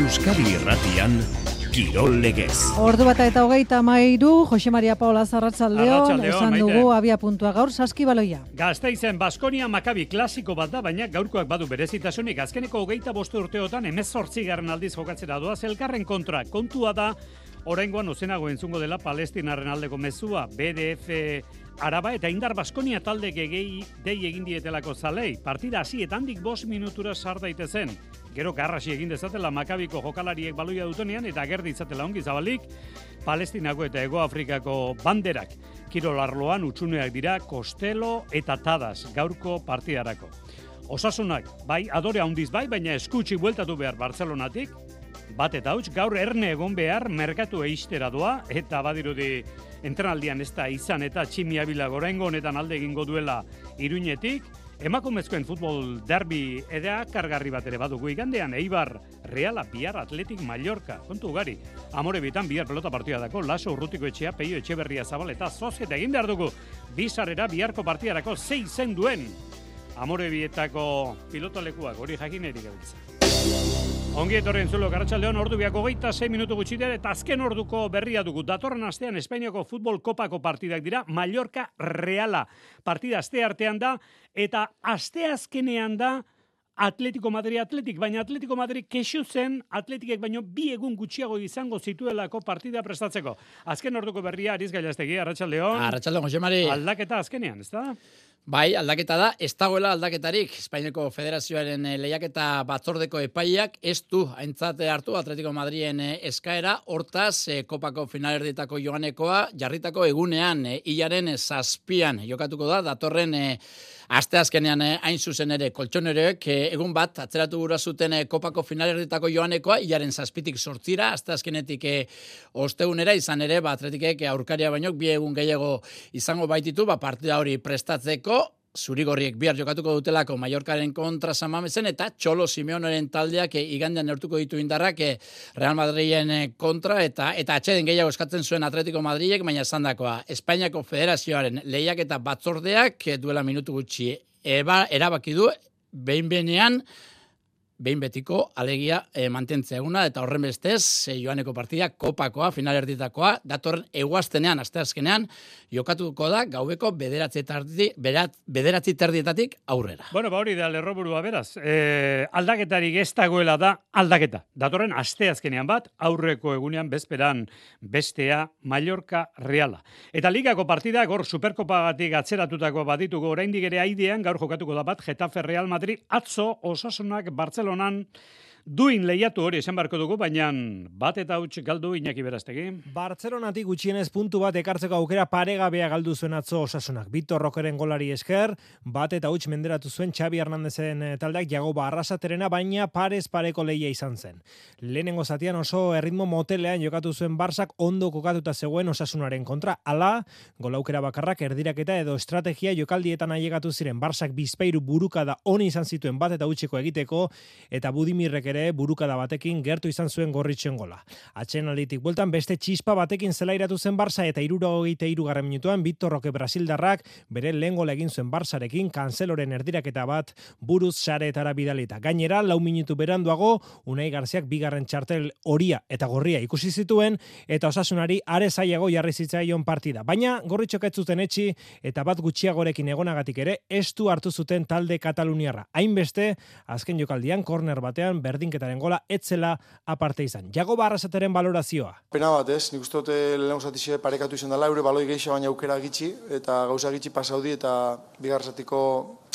Euskadi Irratian Kirol Legez. Ordu bata eta hogeita mairu, Jose Maria Paula Zarratzaldeon, esan maite. dugu abia puntua gaur, saskibaloia. Gazteizen Baskonia Makabi klasiko bat da, baina gaurkoak badu berezitasunik azkeneko hogeita boste urteotan emezortzi garren aldiz jokatzera doaz elkarren kontra. Kontua da, oraingoan ozenago entzungo dela palestinarren aldeko mezua, BDF Araba eta indar Baskonia talde gegei dei egin dietelako zalei. Partida hasi eta handik bost minutura sar daitezen. Gero garrasi egin dezatela Makabiko jokalariek baloia dutenean eta ager ditzatela ongi zabalik, Palestinako eta Ego Afrikako banderak. Kirol arloan utxuneak dira Kostelo eta Tadas gaurko partidarako. Osasunak, bai, adore handiz bai, baina eskutsi bueltatu behar Barcelonatik, bat eta huts, gaur erne egon behar merkatu eistera doa, eta badirudi entrenaldian ez da izan eta tximia bila goraingo honetan alde egingo duela iruñetik, emakumezkoen futbol derbi edea kargarri bat ere badugu igandean, Eibar, Reala, Bihar, Atletik, Mallorca, kontu ugari. Amore bitan, bihar pelota partida dako, Laso Urrutiko etxea, Peio Etxeberria Zabal eta Zozeta egin behar dugu. Bizarrera biharko partidarako zei zen duen. Amore bietako pilotolekuak hori jakinerik gabiltza. Ongi etorri entzulo, Garratxaldeon ordu biako geita 6 minutu gutxi dira eta azken orduko berria dugu. Datorren astean Espainiako futbol kopako partidak dira, Mallorca Reala. Partida aste artean da eta aste azkenean da Atletico Madrid Atletik, baina Atletico Madrid kexu zen Atletikek baino bi egun gutxiago izango zituelako partida prestatzeko. Azken orduko berria Ariz Gailastegi, Arratsaldeon. Arratxaldeon, Jose Mari. Aldaketa azkenean, ez da? Bai, aldaketa da, ez dagoela aldaketarik. Espainiako Federazioaren eh, lehiaketa batzordeko epaiak ez du aintzate hartu Atletico Madrien eh, eskaera, hortaz, eh, kopako finalerditako joanekoa, jarritako egunean, hilaren zazpian jokatuko da, datorren Aste azkenean hain zuzen ere koltsoneroek egun bat atzeratu gura zuten kopako finalerditako joanekoa hilaren zazpitik sortzira, aste azkenetik ostegunera izan ere, ba, atletikek aurkaria baino bi egun gehiago izango baititu, ba, partida hori prestatzeko, zurigorriek bihar jokatuko dutelako Mallorcaren kontra Samamezen eta Txolo Simeoneren taldeak eh, igandean neurtuko ditu indarrak eh, Real Madrilen eh, kontra eta eta atxeden gehiago eskatzen zuen Atletico Madrilek, baina esandakoa Espainiako Federazioaren lehiak eta batzordeak eh, duela minutu gutxi eba, erabaki du behin benean behin betiko alegia e, mantentzea eguna eta horren bestez e, joaneko partida kopakoa, finalerditakoa, datorren eguaztenean, asteazkenean, jokatuko da gaueko bederatzi, terdietatik aurrera. Bueno, ba hori da lerroburua beraz. E, aldaketarik ez dagoela da aldaketa. Datorren asteazkenean bat, aurreko egunean bezperan bestea Mallorca Reala. Eta ligako partida gor superkopagatik atzeratutako badituko oraindik ere aidean gaur jokatuko da bat Getafe Real Madrid atzo osasunak Ronan duin lehiatu hori esan barko dugu, baina bat eta huts galdu Iñaki Berastegi. Bartzelonatik gutxienez puntu bat ekartzeko aukera paregabea galdu zuen atzo osasunak. Vitor Rokeren golari esker, bat eta huts menderatu zuen Xabi Hernandezen eh, taldeak Jagoba arrasaterena, baina parez pareko lehia izan zen. Lehenengo zatian oso erritmo motelean jokatu zuen Barsak ondo kokatuta zegoen osasunaren kontra. Ala, golaukera bakarrak erdiraketa edo estrategia jokaldietan ailegatu ziren Barsak bizpairu burukada honi izan zituen bat eta hutsiko egiteko, eta Budimirrek ere burukada batekin gertu izan zuen gorritxen gola. Atxenalitik bueltan beste txispa batekin zelairatu zen Barça eta irurogeite irugarren minutuan Victor Roque Brasildarrak bere lehen gola egin zuen Barsarekin kanzeloren erdiraketa bat buruz sareetara bidalita. Gainera, lau minutu beranduago, Unai Garziak bigarren txartel horia eta gorria ikusi zituen eta osasunari are zailago jarri zitzaion partida. Baina gorritxok ez zuten etxi eta bat gutxiagorekin egonagatik ere estu hartu zuten talde Kataluniarra. Hainbeste, azken jokaldian korner batean berdinketaren gola etzela aparte izan. Jago barrasateren balorazioa. Pena bat ez, nik uste dute lehen zatixe parekatu izan dela, eure baloi gehiago baina aukera gitxi, eta gauza gitxi pasaudi, eta bigarrasatiko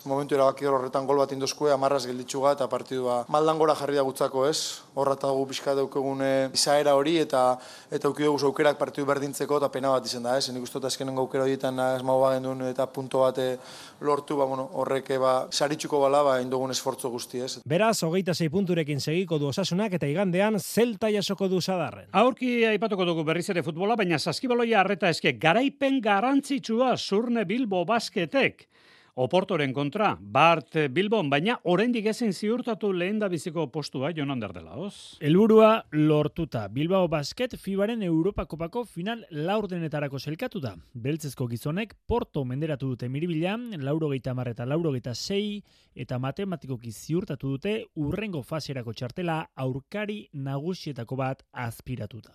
momentu erabaki horretan gol bat indozkue, amarraz gelditxuga eta partidua maldan gora jarri da gutzako ez. Horra eta dugu pixka daukegun izaera hori eta eta auki dugu aukerak partidu berdintzeko eta pena bat izan da ez. Nik uste dut azkenen aukera horietan esmau bagen duen eta punto bat eh, lortu, ba, bueno, horrek ba, saritxuko bala ba, indogun esfortzo guzti ez. Beraz, hogeita zei punturekin segiko du osasunak eta igandean zelta jasoko du sadarren. Aurki aipatuko dugu berriz ere futbola, baina saskibaloia harreta eske garaipen garrantzitsua zurne Bilbo basketek. Oportoren kontra, Bart Bilbon, baina oraindik ezin ziurtatu lehen da biziko postua jonan derdela, oz? Elburua lortuta. Bilbao Basket Fibaren Europa Kopako final laurdenetarako selkatu da. Beltzezko gizonek Porto menderatu dute miribilan, eta lauro geita sei, eta matematikoki ziurtatu dute urrengo faserako txartela aurkari nagusietako bat azpiratuta.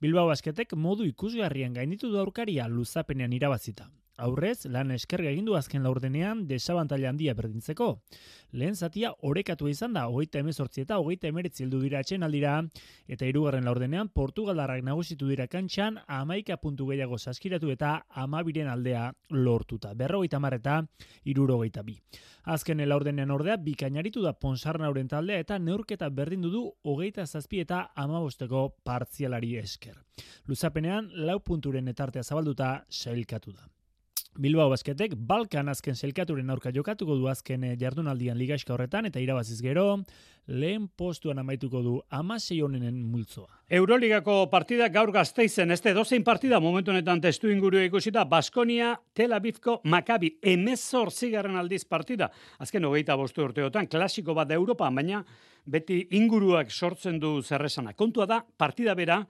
Bilbao Basketek modu ikusgarrian gainitu du aurkaria luzapenean irabazita. Aurrez, lan eskerga egin du azken laurdenean desabantaila handia berdintzeko. Lehen zatia orekatu izan da, hogeita emezortzi eta hogeita emeretzi heldu dira atxen aldira, eta hirugarren laurdenean Portugaldarrak nagusitu dira kantxan, amaika puntu gehiago saskiratu eta amabiren aldea lortuta. Berrogeita marreta, irurogeita bi. Azken laurdenean ordea, bikainaritu da Ponsarnauren taldea eta neurketa berdindu du hogeita zazpi eta amabosteko partzialari esker. Luzapenean, lau punturen etartea zabalduta sailkatu da. Bilbao Basketek Balkan azken selkaturen aurka jokatuko du azken eh, jardunaldian ligaxka horretan eta irabaziz gero lehen postuan amaituko du amasei honenen multzoa. Euroligako partida gaur gazteizen, este dozein partida momentu honetan testu inguru ikusita, Baskonia, Tel Avivko, Makabi, emezor zigarren aldiz partida. Azken hogeita bostu urteotan, klasiko bat da Europa, baina beti inguruak sortzen du zerresana. Kontua da, partida bera,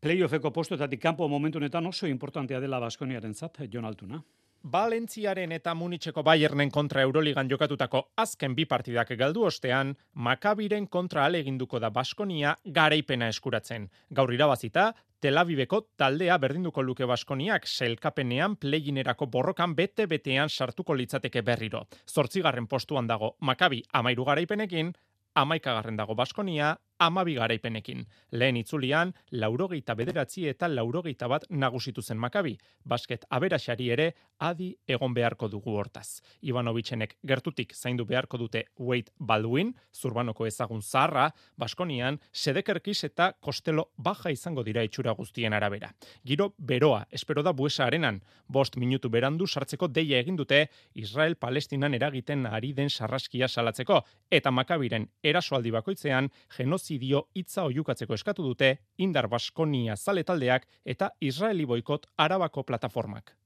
playoffeko postuetatik kanpo momentu honetan oso importantea dela Baskoniaren zat, Jon Altuna. Valentziaren eta Munitzeko Bayernen kontra Euroligan jokatutako azken bi partidak galdu ostean, Makabiren kontra aleginduko da Baskonia garaipena eskuratzen. Gaur irabazita, Tel Aviveko taldea berdinduko luke Baskoniak selkapenean pleginerako borrokan bete-betean sartuko litzateke berriro. Zortzigarren postuan dago Makabi amairu garaipenekin, amaikagarren dago Baskonia, amabi garaipenekin. Lehen itzulian, laurogeita bederatzi eta laurogeita bat nagusitu zen makabi. Basket aberaxari ere, adi egon beharko dugu hortaz. Ivanovitzenek gertutik zaindu beharko dute Wade Baldwin, zurbanoko ezagun zaharra, Baskonian, sedekerkis eta kostelo baja izango dira itxura guztien arabera. Giro beroa, espero da buesa arenan, bost minutu berandu sartzeko deia egin dute Israel-Palestinan eragiten ari den sarraskia salatzeko, eta makabiren erasoaldi bakoitzean genozi genozidio hitza oiukatzeko eskatu dute Indar Baskonia zale taldeak eta Israeli boikot Arabako plataformak.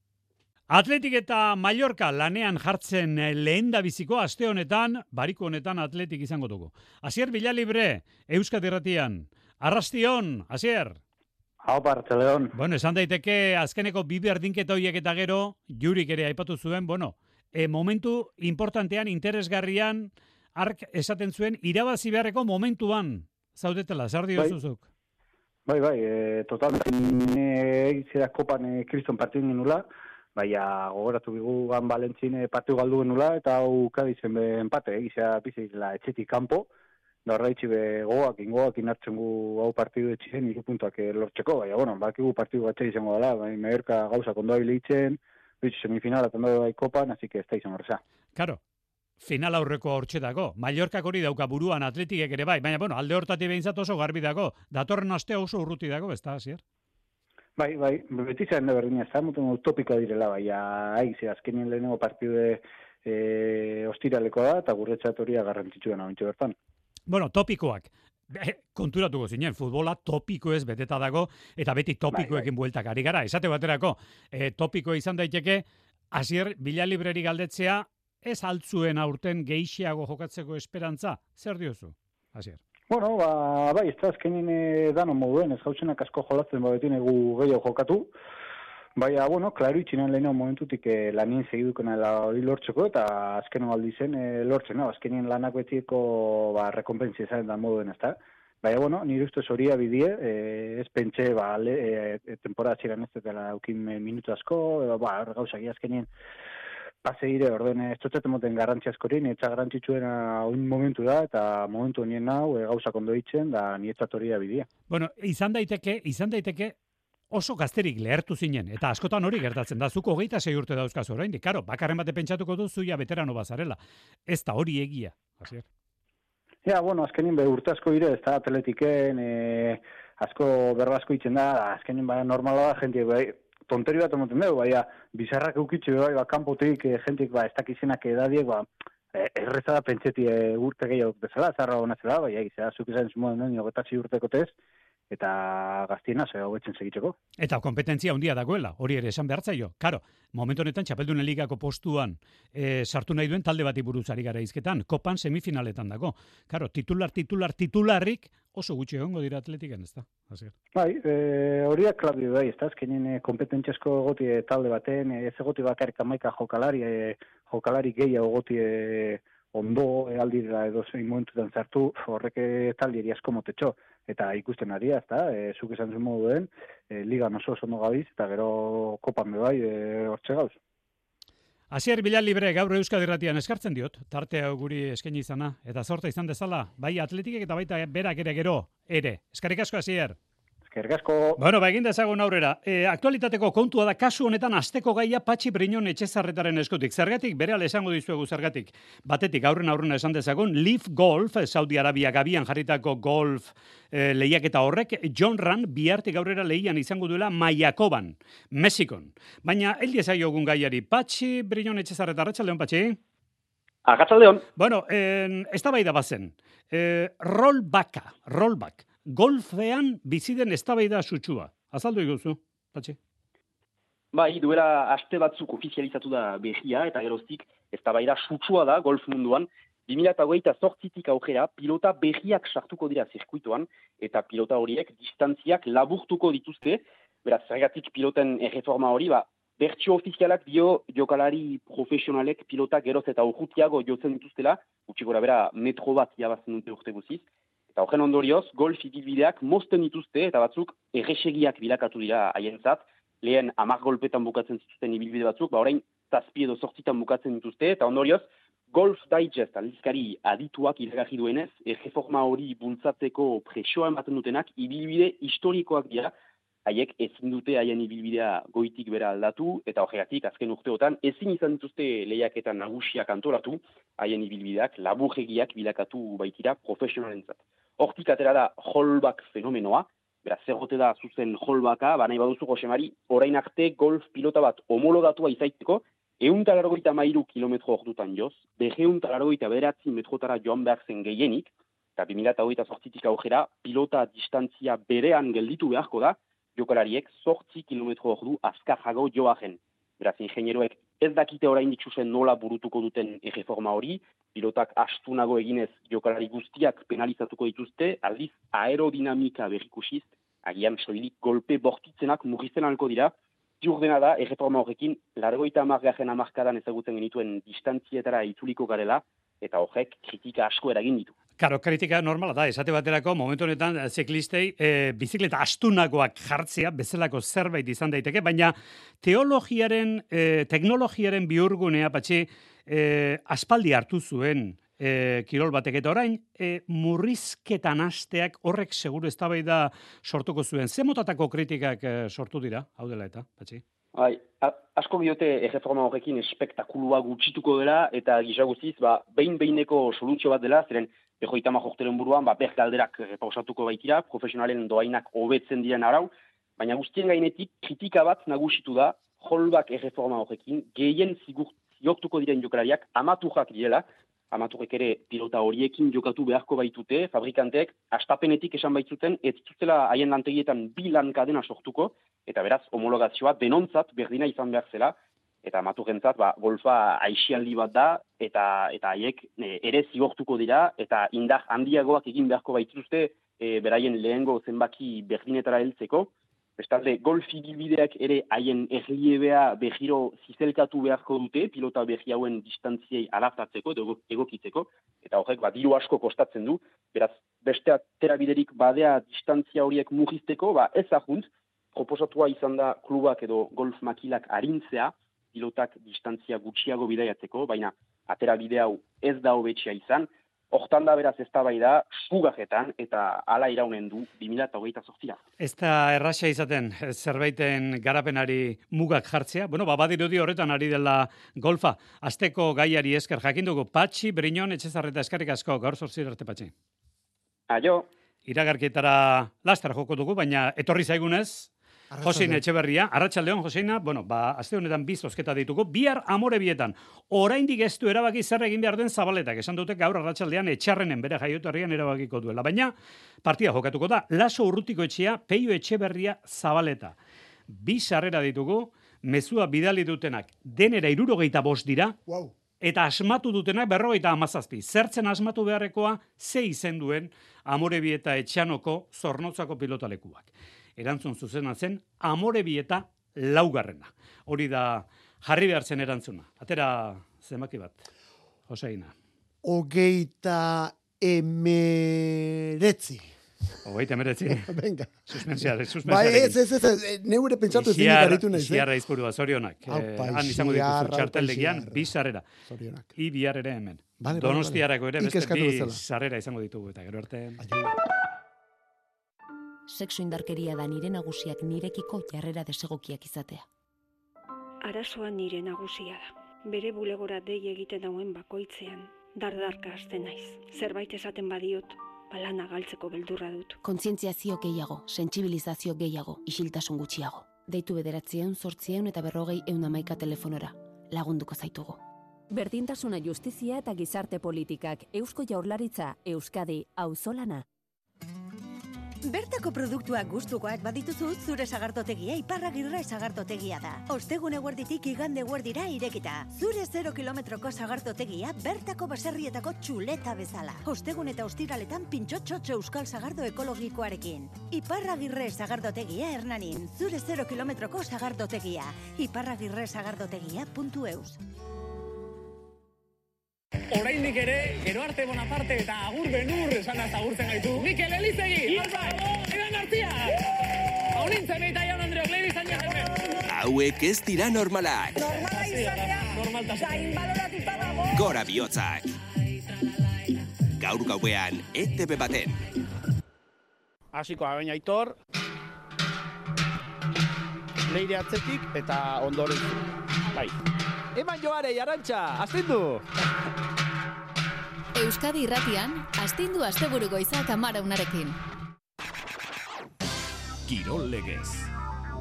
Atletik eta Mallorca lanean jartzen lehen da biziko aste honetan, bariko honetan atletik izango dugu. Asier Bilalibre, Euskadi Ratian. Arrastion, Asier. Hau Barteleon. Bueno, esan daiteke azkeneko bi berdinketa hoiek eta gero, jurik ere aipatu zuen, bueno, e, momentu importantean, interesgarrian, ark esaten zuen, irabazi beharreko momentuan zaudetela, zer bai. Bai, bai, e, totalmente egitzera kopan e, kriston partidu genula, baina gogoratu bigu gan balentzin partidu galdu genula, eta hau kadizen be empate, egitzera bizitela etxetik kanpo, da horra be goak, ingoak inartzen gu hau partidu etxizen, iru puntuak e, lortzeko, baina, bueno, bakigu partidu batxe izango dela, baina meherka gauza kondoa bilitzen, bitz semifinala kondoa bai kopan, así que ez da izan horreza. Claro, final aurreko hortxe dago. Mallorkak hori dauka buruan atletikek ere bai, baina bueno, alde hortati behintzat oso garbi dago. Datorren astea oso urruti dago, ez da, zier? Bai, bai, beti zaren da berdina, ez da, mutu utopikoa direla, bai, ahi, ze azkenien lehenengo partide e, ostiraleko da, eta gurretzat hori agarrantzitsu dena, bertan. Bueno, topikoak. Eh, konturatuko zinen, futbola topiko ez beteta dago, eta beti topikoekin bai, bai. bueltak ari gara. Esate baterako, e, topiko izan daiteke, Azier, bila libreri galdetzea, ez altzuen aurten geixiago jokatzeko esperantza, zer diozu, Asier? Bueno, ba, bai, ez da azkenin eh, dano moduen, ez gautzenak asko jolatzen ba betine gu gehiago jokatu, Bai, bueno, klaru itxinan lehenau momentutik eh, lanien segiduko hori lortzeko, eta azken aldi zen eh, lortzen, no? azkenien lanak betieko ba, rekompensi ezaren da moduen, ez da? Baina, bueno, nire ustez horia bidie, eh, ez pentsa, ba, le, eh, temporada ziren ez dela aukin minutu asko, edo, ba, gauzak azkenien pase ire, orden, ez txotxetan moten garrantzi askorin, etxa garrantzitsuena un momentu da, eta momentu honien hau, e, gauza kondo ditzen, da nietzat hori bidia. Bueno, izan daiteke, izan daiteke, oso gazterik lehertu zinen, eta askotan hori gertatzen da, zuko hogeita sei urte dauzkaz orain, karo, bakarren bate pentsatuko du zuia veterano bazarela. Ez da hori egia, hasier. Ja, bueno, azkenin be urte asko ire, ez da atletiken, e, asko berbasko itzen da, azkenin baina normala da, jentik, bai, tonteri bat emoten dugu, baina bizarrak eukitxe bai, ba, kanpotik e, jentik, ba, ez dakizenak edadiek, ba, e, erreza da pentseti e, urte gehiago bezala, zarra hona zela, baina egizea, zuk izan zuen, no, urteko tez, eta gaztiena ze hobetzen segitzeko. Eta kompetentzia handia dagoela, hori ere esan behartzaio. Karo, momentu honetan txapeldunen ligako postuan e, sartu nahi duen talde bati buruzari gara izketan, kopan semifinaletan dago. Karo, titular, titular, titularrik oso gutxi egongo dira atletiken, ez da? Bai, e, horiak klabi bai, ez da, azkenin e, kompetentziasko goti e, talde baten, ez egoti bakarrik amaika jokalari, e, jokalari gehiago goti e, ondo e, aldira edo zein momentutan zartu, horrek e, taldi asko motetxo eta ikusten ari da, e, zuk esan zuen moduen, e, liga oso oso gabiz, eta gero kopan be bai, e, hortxe gauz. Asier Bilal Libre gaur Euskadi Irratian eskartzen diot, tartea guri eskaini izana, eta zorta izan dezala, bai atletikek eta baita berak ere gero, ere. Eskarrik asko Asier. Eskergasko. Bueno, ba, egin dezagun aurrera. E, aktualitateko kontua da, kasu honetan asteko gaia Patxi Brinon etxezarretaren eskutik. Zergatik, bere esango dizuegu zergatik. Batetik, aurren aurrena esan dezagun, Leaf Golf, Saudi Arabia gabian jarritako golf e, lehiak eta horrek, John Ran, bihartik aurrera lehian izango duela Maiakoban, Mexikon. Baina, heldi ezaiogun gaiari, Patxi Brinon etxezarreta, Arratxaldeon, Patxi? Arratxaldeon. Bueno, eh, ez da bai da bazen. Eh, rollbacka, rollback golfean bizi den eztabaida sutsua. Azaldu iguzu, patxi. Bai, duela aste batzuk ofizializatu da behia eta geroztik eztabaida sutsua da golf munduan. 2008 zortzitik aukera pilota behiak sartuko dira zirkuituan eta pilota horiek distantziak laburtuko dituzte. Beraz, zergatik piloten erreforma hori, ba, bertxio ofizialak dio jokalari profesionalek pilota geroz eta urrutiago jotzen dituztela, utxiko bera metro bat jabazten dute urte guziz, Eta horren ondorioz, golf ibilbideak mozten dituzte eta batzuk erresegiak bilakatu dira haientzat, lehen amak golpetan bukatzen zituzten ibilbide batzuk, ba orain zazpi edo sortzitan bukatzen dituzte, eta ondorioz, Golf Digest aldizkari adituak iragarri duenez, erreforma hori bultzatzeko presioa ematen dutenak, ibilbide historikoak dira, haiek ezin dute haien ibilbidea goitik bera aldatu, eta horregatik azken urteotan ezin izan dituzte lehiaketan nagusiak antolatu, haien ibilbideak laburregiak bilakatu baitira profesionalentzat. Hortik atera da holbak fenomenoa, beraz, zerrote da zuzen holbaka, ba nahi baduzu Josemari, orain arte golf pilota bat homologatua izaiteko, eun talargoita mairu kilometro ordutan joz, beheun talargoita beratzi metrotara joan behar zen gehienik, eta 2008 sortzitik aujera, pilota distantzia berean gelditu beharko da, jokalariek sortzi kilometro ordu azkarrago joajen. Beraz, ingenieroek ez dakite orain ditxusen nola burutuko duten erreforma hori, pilotak astunago eginez jokalari guztiak penalizatuko dituzte, aldiz aerodinamika berrikusiz, agian soilik golpe bortitzenak murrizten alko dira, ziur dena da, erreforma horrekin, largoita amargajen amarkadan ezagutzen genituen distantzietara itzuliko garela, eta horrek kritika asko eragin ditu. Karo, kritika normala da, esate baterako, momentu honetan, ziklistei, e, bizikleta astunagoak jartzea, bezalako zerbait izan daiteke, baina teologiaren, e, teknologiaren biurgunea, patxi, e, aspaldi hartu zuen e, kirol batek eta orain, e, murrizketan asteak horrek seguru ez da sortuko zuen. Ze motatako kritikak sortu dira, hau dela eta, patxi? Bai, asko biote erreforma horrekin espektakulua gutxituko dela, eta gisa guztiz, ba, behin-behineko soluzio bat dela, ziren, Ejo itama jorteren buruan, ba, galderak pausatuko baitira, profesionalen doainak hobetzen diren arau, baina guztien gainetik kritika bat nagusitu da, holbak erreforma horrekin, gehien zigortuko diren jokalariak amaturrak direla, amaturrek ere pilota horiekin jokatu beharko baitute, fabrikanteek astapenetik esan baitzuten, ez zutela haien lantegietan bi lankadena sortuko, eta beraz, homologazioa denontzat berdina izan behar zela, eta maturentzat ba, golfa aixialdi bat da, eta eta haiek e, ere zigortuko dira, eta indar handiagoak egin beharko baitzuzte e, beraien lehengo zenbaki berdinetara heltzeko. Bestalde, golf ibilbideak ere haien erriebea behiro zizelkatu beharko dute, pilota behi hauen distantziei alaftatzeko, edo egokitzeko, eta horrek, ba, diru asko kostatzen du, beraz, beste aterabiderik badea distantzia horiek mugizteko, ba, ez ahunt, proposatua izan da klubak edo golf makilak arintzea, pilotak distantzia gutxiago bidaiatzeko, baina atera bide hau ez da hobetxea izan, Hortan da beraz ez da bai da, sugajetan eta ala iraunen du 2008 sortira. Ez da erraxa izaten zerbaiten garapenari mugak jartzea. Bueno, ba, badirudi horretan ari dela golfa. Azteko gaiari esker jakin dugu. Patxi, Brinon, etxezarreta eskarrik asko, gaur zorzir arte patxi. Aio. Iragarkietara lastar joko dugu, baina etorri zaigunez, Josein Etxeberria, Arratsaldeon Joseina, bueno, ba, aste honetan bi zozketa dituko, bihar amore bietan. Oraindik ez du erabaki zer egin behar den zabaletak, esan dute gaur arratsaldean etxarrenen bere jaioterrian erabakiko duela. Baina, partida jokatuko da, laso urrutiko etxea, peio Etxeberria zabaleta. Bi sarrera ditugu, mezua bidali dutenak denera irurogeita bost dira, Wow. eta asmatu dutenak berrogeita amazazpi. Zertzen asmatu beharrekoa, ze izen duen Amorebi eta Etxanoko zornotzako pilotalekuak. Erantzun zuzena zen, Amorebi eta laugarrena. Hori da jarri behar zen erantzuna. Atera zemaki bat, Joseina. Hogeita emeretzi. Hogeita meretzi. Venga. Suspensia, Bai, suspensia. ez, ez, ez, ez, neure pentsatu ezin garitu naiz, eh? Isiarra izpurua, zorionak. Aupa, Eh, han izango dituzu txarteldegian, bi sarrera. Zorionak. I bihar ere hemen. Vale, Donostiarako ere beste bi sarrera izango ditugu eta gero arte. Sexu indarkeria da nire nagusiak nirekiko jarrera desegokiak izatea. Arazoa nire nagusia da. Bere bulegora dei egiten dauen bakoitzean, dardarka hasten naiz. Zerbait esaten badiot, balana galtzeko beldurra dut. Kontzientziazio gehiago, sentsibilizazio gehiago, isiltasun gutxiago. Deitu bederatzieun, sortzieun eta berrogei eun amaika telefonora. Lagunduko zaitugu. Berdintasuna justizia eta gizarte politikak Eusko Jaurlaritza, Euskadi, Auzolana. Bertako produktuak gustukoak badituzu zure sagardotegia iparragirre sagardotegia da. Ostegun eguerditik igande eguerdira irekita. Zure 0 kilometroko sagardotegia bertako baserrietako txuleta bezala. Ostegun eta ostiraletan pintxotxotxo euskal sagardo ekologikoarekin. Iparragirre sagardotegia hernanin. Zure 0 kilometroko sagardotegia. Iparragirre sagardotegia.eus. Oraindik ere, gero arte Bonaparte eta agur benur esan da agurtzen gaitu. Mikel Elizegi, alba, Egan García, haunintzen eta jaun Andreok, lehi bizan. Hauek ez dira normalak. Normala izatea, zain baloratuta dago. Gora bihotzak. Gaur gauean, ETV baten. Hasiko abain aitor. Leire atzetik eta ondoren. Bai. Eman joarei, arantxa, astindu! Euskadi irratian, astindu asteburu goizak amara unarekin. Kirol legez.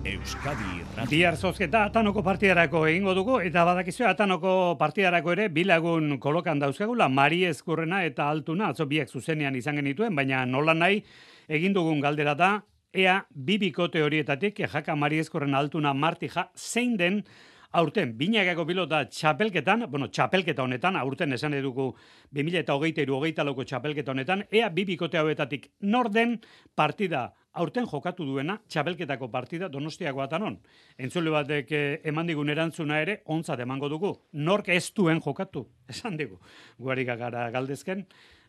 Euskadi irratia. Bihar zozketa Atanoko partidarako egingo dugu eta badakizu Atanoko partidarako ere bilagun kolokan dauzkagula Mari Ezkurrena eta Altuna atzo biak zuzenean izan genituen baina nola nahi egin dugun galdera da ea bi bikote horietatik jaka Mari Ezkurrena Altuna Martija zein den aurten binagako pilota txapelketan, bueno, txapelketa honetan, aurten esan edugu 2008 hogeita lauko txapelketa honetan, ea bi bikote hauetatik norden partida aurten jokatu duena txapelketako partida donostiako atanon. Entzule batek eh, eman digun erantzuna ere, ontzat emango dugu. Nork ez duen jokatu, esan digu. Guari gara galdezken,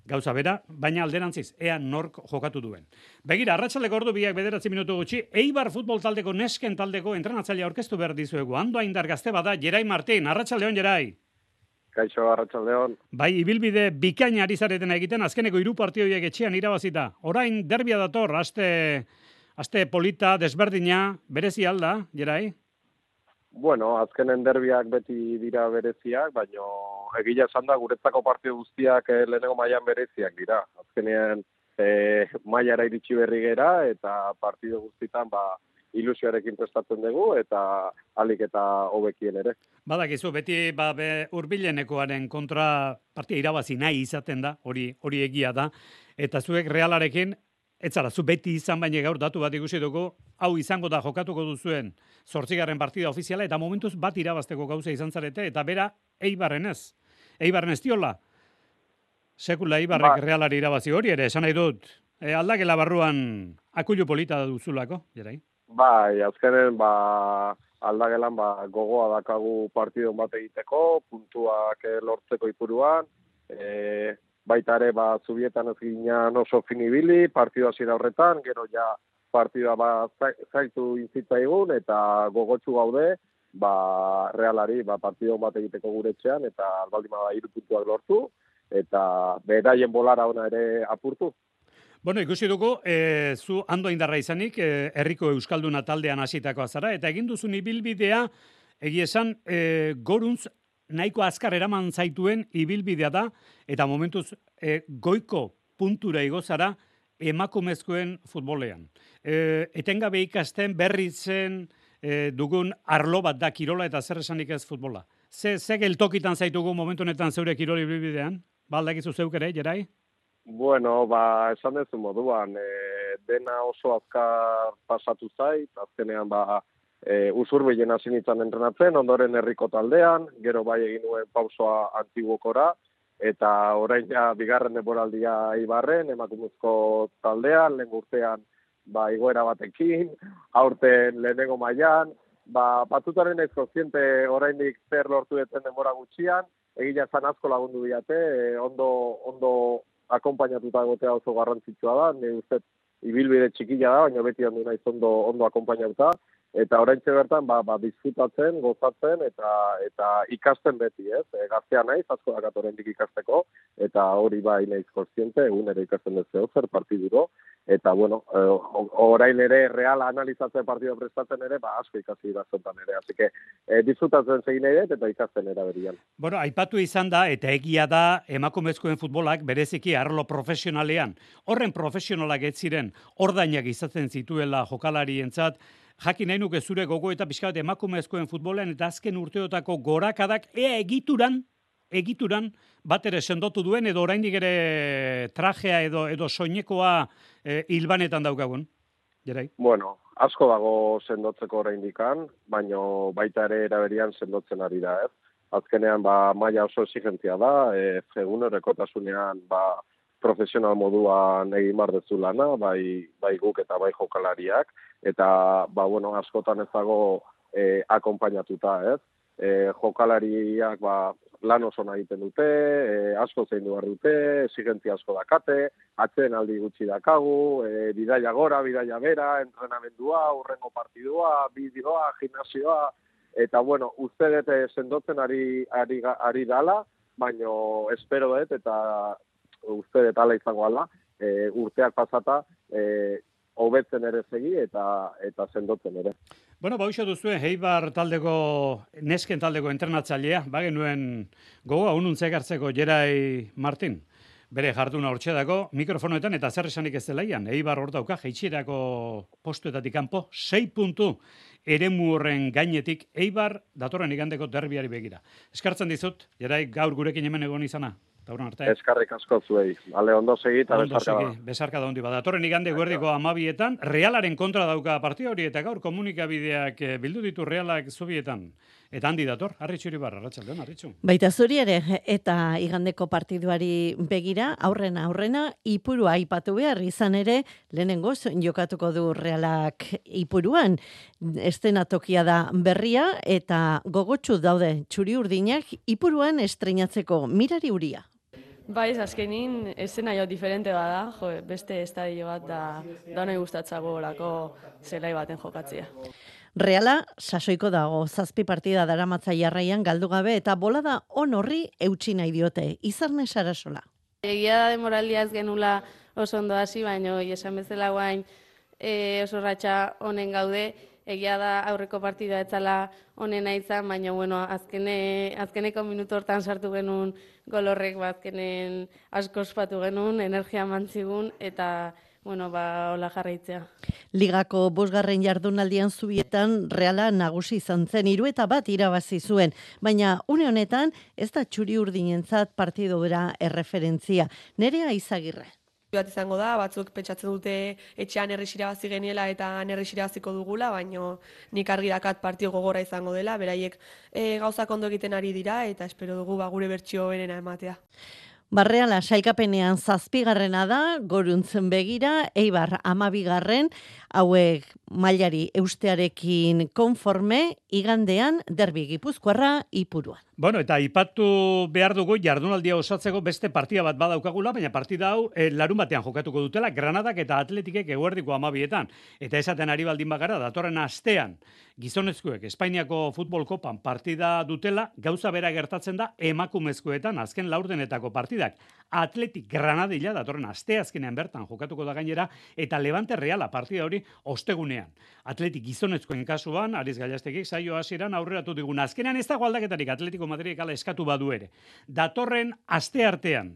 gauza bera, baina alderantziz, ea nork jokatu duen. Begira, arratsaleko ordu biak bederatzi minutu gutxi, Eibar futbol taldeko nesken taldeko entrenatzailea aurkeztu behar dizuegu. Ando indar gazte bada, Jerai Martin, arratsaldeon Jerai. Kaixo, arratsaldeon. Bai, ibilbide bikaina ari zareten egiten, azkeneko hiru partioiek etxean irabazita. Orain derbia dator, aste, aste polita, desberdina, berezi alda, Jerai? Bueno, azkenen derbiak beti dira bereziak, baino egia esan da guretzako partio guztiak eh, lehenengo mailan bereziak dira. Azkenean eh, mailara iritsi berri gera eta partido guztitan ba, ilusioarekin prestatzen dugu eta alik eta hobekien ere. Badakizu, beti ba, be, urbilenekoaren kontra partia irabazi nahi izaten da, hori hori egia da, eta zuek realarekin, etzara, zu beti izan baina gaur datu bat ikusi dugu, hau izango da jokatuko duzuen zortzigarren partida ofiziala, eta momentuz bat irabazteko gauza izan zarete, eta bera, eibarren ez. Eibarren ez diola. Sekula eibarrek Ba. realari irabazi hori ere, esan nahi dut, e, aldakela barruan akulu polita duzulako, jerai? Bai, azkenen ba, aldagelan ba, gogoa dakagu partidon bat egiteko, puntuak eh, lortzeko ipuruan, e, baita ere ba, zubietan ez ginen oso finibili, partido hasiera horretan, gero ja partida ba, zai- zaitu inzitzaigun eta gogotsu gaude, ba, realari ba, partidon bat egiteko gure etxean, eta albaldin bada hiru puntuak lortu, eta beraien bolara ona ere apurtu. Bueno, ikusi dugu, e, zu ando indarra izanik, e, herriko euskalduna taldean hasitakoa zara, eta egin duzun ibilbidea, egia esan, e, goruntz nahiko azkar eraman zaituen ibilbidea da, eta momentuz e, goiko puntura igo zara, emakumezkoen futbolean. E, etengabe ikasten berritzen e, dugun arlo bat da kirola eta zer esanik ez futbola. Ze, ze geltokitan zaitugu momentu honetan zeure kiroli bibidean? Ba, aldakizu zeuk ere, jerai? Bueno, ba, esan dezu moduan, e, dena oso azkar pasatu zait, azkenean ba, e, usurbilen hasi nintzen entrenatzen, ondoren herriko taldean, gero bai egin nuen pausoa antiguokora, eta orain ja bigarren deboraldia ibarren, emakumezko taldean, lehen urtean ba, igoera batekin, aurten lehenengo mailan, ba, batutaren ez koziente oraindik zer lortu etzen denbora gutxian, egila zan asko lagundu diate, e, ondo, ondo akompainatuta egotea oso garrantzitsua da, ne ustez ibilbide txikila da, baina beti handu naiz ondo, ondo akompainatuta, eta oraintxe bertan ba ba disfrutatzen, gozatzen eta eta ikasten beti, ez? E, gaztea naiz asko da oraindik ikasteko eta hori bai naiz kontziente egunero ikasten dut zer partiduro eta bueno, e, orain ere real analizatzen partido prestatzen ere ba asko ikasi da zontan ere, así que e, disfrutatzen segin ere eta ikasten era berian. Bueno, aipatu izan da eta egia da emakumezkoen futbolak bereziki arlo profesionalean, horren profesionalak ez ziren ordainak izaten zituela jokalarientzat jakin nahi nuke zure gogo eta pixka bat emakumezkoen futbolean eta azken urteotako gorakadak ea egituran, egituran, bat ere sendotu duen edo oraindik ere trajea edo edo soinekoa e, hilbanetan daukagun. Jerai? Bueno, asko dago sendotzeko oraindikan, baino baita ere eraberian sendotzen ari da, ez? Azkenean ba maila oso exigentzia da, eh egunerokotasunean ba profesional moduan egin bar dezu lana, bai, bai guk eta bai jokalariak, eta, ba, bueno, askotan ez dago e, akompainatuta, ez? E, jokalariak, ba, lan oso egiten dute, e, asko zein duar dute, exigentzia asko dakate, atzen aldi gutxi dakagu, e, bidaia gora, bidaia bera, entrenamendua, urrengo partidua, bideoa, gimnasioa, eta, bueno, uste dute sendotzen ari, ari, ari dala, baino espero dut, eta uste dut ala izango ala, e, urteak pasata, e, hobetzen ere segi eta eta sendotzen ere. Bueno, ba duzu Heibar taldeko nesken taldeko entrenatzailea, ba genuen gogoa ununtze hartzeko Jerai Martin. Bere jarduna hortxe dago, mikrofonoetan eta zer esanik ez delaian, Eibar hor dauka, jeitxirako postuetatik kanpo, 6 puntu eremu horren gainetik, Eibar datorren igandeko derbiari begira. Eskartzen dizut, jerai gaur gurekin hemen egon izana. Tauran arte. Eskarrik asko zuei. Ale, ondo segi eta besarka da. Besarka da hondi bada. Torren igande guerdiko amabietan, realaren kontra dauka partida hori eta gaur komunikabideak eh, bildu ditu realak zubietan. Eta handi dator, arritxuri barra, ratxaldean, arritxu. Baita zuri ere, eta igandeko partiduari begira, aurrena, aurrena, ipurua aipatu behar, izan ere, lehenengo jokatuko du realak ipuruan. Estena tokia da berria, eta gogotsu daude txuri urdinak, ipuruan estrenatzeko mirari uria. Bai, azkenin, esena jo diferente bada, jo, beste estadio bat da, da nahi gustatzago orako zelai baten jokatzea. Reala, sasoiko dago, zazpi partida daramatza jarraian galdu gabe eta bolada on horri eutxi nahi diote, izarne sarasola. Egia da demoraldia ez genula oso ondo hasi, baino esan bezala guain e, oso ratxa honen gaude, egia da aurreko partidua etzala honena izan, baina bueno, azkene, azkeneko minutu hortan sartu genuen gol horrek bazkenen asko ospatu genuen, energia mantzigun eta bueno, ba, hola jarraitzea. Ligako bosgarren jardunaldian zubietan reala nagusi izan zen, iru eta bat irabazi zuen, baina une honetan ez da txuri urdinentzat partido bera erreferentzia. Nerea izagirre bat izango da, batzuk pentsatzen dute etxean herri irabazi geniela eta herri irabaziko dugula, baino nik argi dakat partio gogora izango dela, beraiek e, gauzak ondo egiten ari dira eta espero dugu ba, gure bertsio berena ematea. Barreala sailkapenean zazpigarrena da, goruntzen begira, eibar amabigarren, hauek mailari eustearekin konforme, igandean derbi gipuzkoarra ipuruan. Bueno, eta ipatu behar dugu jardunaldia osatzeko beste partia bat badaukagula, baina partida hau e, larun batean jokatuko dutela, Granadak eta Atletikek eguerdiko amabietan. Eta esaten ari baldin bagara, datorren astean, gizonezkoek Espainiako futbol kopan partida dutela, gauza bera gertatzen da emakumezkoetan azken laurdenetako partidak. Atletik Granadilla datorren aste azkenean bertan jokatuko da gainera, eta Levante Reala partida hori ostegunean. Atletik gizonezkoen kasuan, Ariz Gaiastekik saio hasieran aurreratu digun. Azkenean ez dago aldaketarik Atletico Madrid ala eskatu badu ere. Datorren aste artean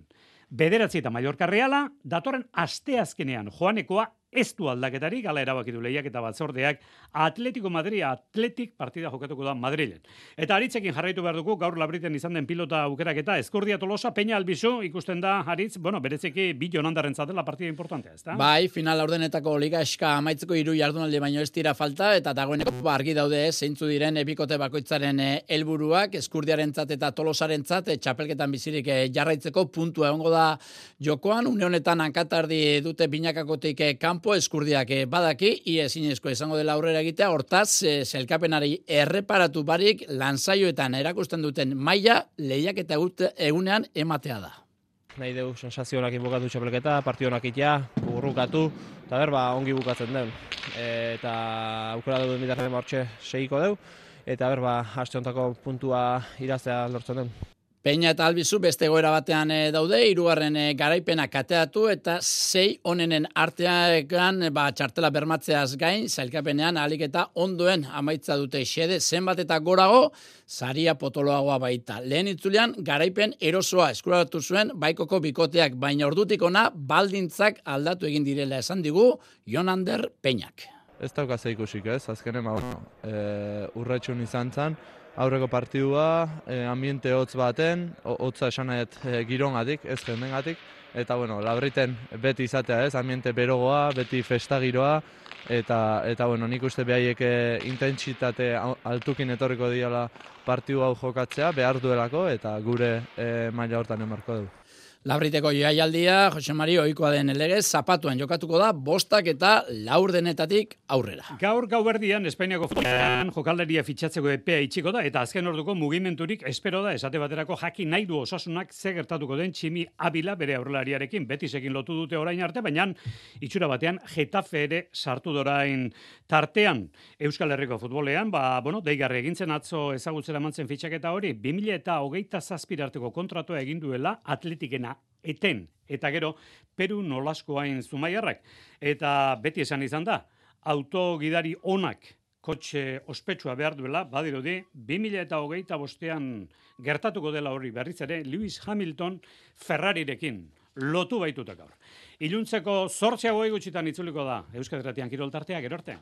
Bederatzi eta Mallorca Reala, datorren asteazkenean joanekoa ez du aldaketarik, ala erabaki du lehiak eta batzordeak Atletico Madrid, Atletik partida jokatuko da Madrilen. Eta aritzekin jarraitu behar dugu, gaur labriten izan den pilota aukerak eta eskordia tolosa, peña albizu, ikusten da, aritz, bueno, berezeki bi jonandaren zatela partida importantea, ez da? Bai, final ordenetako liga eska amaitzeko hiru jardunaldi baino ez dira falta, eta dagoeneko ba, argi daude, zeintzu diren epikote bakoitzaren eh, helburuak eskurdiaren eta tolosaren zat, eh, txapelketan bizirik eh, jarraitzeko puntua egongo da jokoan, une honetan hankatardi dute binakakotik kan kanpo eskurdiak eh, badaki, ie ezinezko izango dela aurrera egitea, hortaz, zelkapenari erreparatu barik lanzaioetan erakusten duten maila lehiak eta egunean ematea da. Nahi dugu sensazionak inbukatu txapelketa, partionak itea, burrukatu, eta berba ongi bukatzen den. Eta aukera dugu mitarren hortxe segiko dugu, eta berba haste puntua iraztea lortzen den. Peña eta Albizu beste goera batean e, daude, hirugarren e, garaipena kateatu eta sei onenen artean ba, txartela bermatzeaz gain, zailkapenean alik eta ondoen amaitza dute xede zenbat eta gorago, zaria potoloagoa baita. Lehen itzulean, garaipen erosoa eskuratu zuen baikoko bikoteak, baina ordutik ona baldintzak aldatu egin direla esan digu, Jonander Peñak. Ez daukaz ikusik ez, azkenen ba, e, urretxun izan zan, aurreko partidua, e, ambiente hotz baten, hotza esan nahet e, girongatik, ez jendengatik, eta bueno, labriten beti izatea ez, ambiente berogoa, beti festa giroa, eta, eta bueno, nik uste behaiek e, intentsitate altukin etorriko diala partidu hau jokatzea, behar duelako, eta gure e, maila hortan emarko dugu. Labriteko joaialdia, Jose Mari, oikoa den elegez, zapatuan jokatuko da, bostak eta laur denetatik aurrera. Gaur gau berdian, Espainiako futbolean jokalderia fitxatzeko epea itxiko da, eta azken orduko mugimenturik espero da, esate baterako jaki nahi du osasunak ze gertatuko den tximi abila bere aurrelariarekin, beti sekin lotu dute orain arte, baina itxura batean Getafe ere sartu dorain tartean. Euskal Herriko futbolean, ba, bueno, deigarri egintzen atzo ezagutzera mantzen fitxaketa hori, 2000 eta hogeita zazpirarteko kontratua egin duela atletikena eten, eta gero, Peru nolasko hain zumaiarrak. Eta beti esan izan da, autogidari onak kotxe ospetsua behar duela, badiro di, 2000 eta hogeita bostean gertatuko dela hori berriz ere, Lewis Hamilton Ferrarirekin lotu baitutak gaur. Iluntzeko zortziago egutxitan itzuliko da, Euskal kiroltartea, gero artean.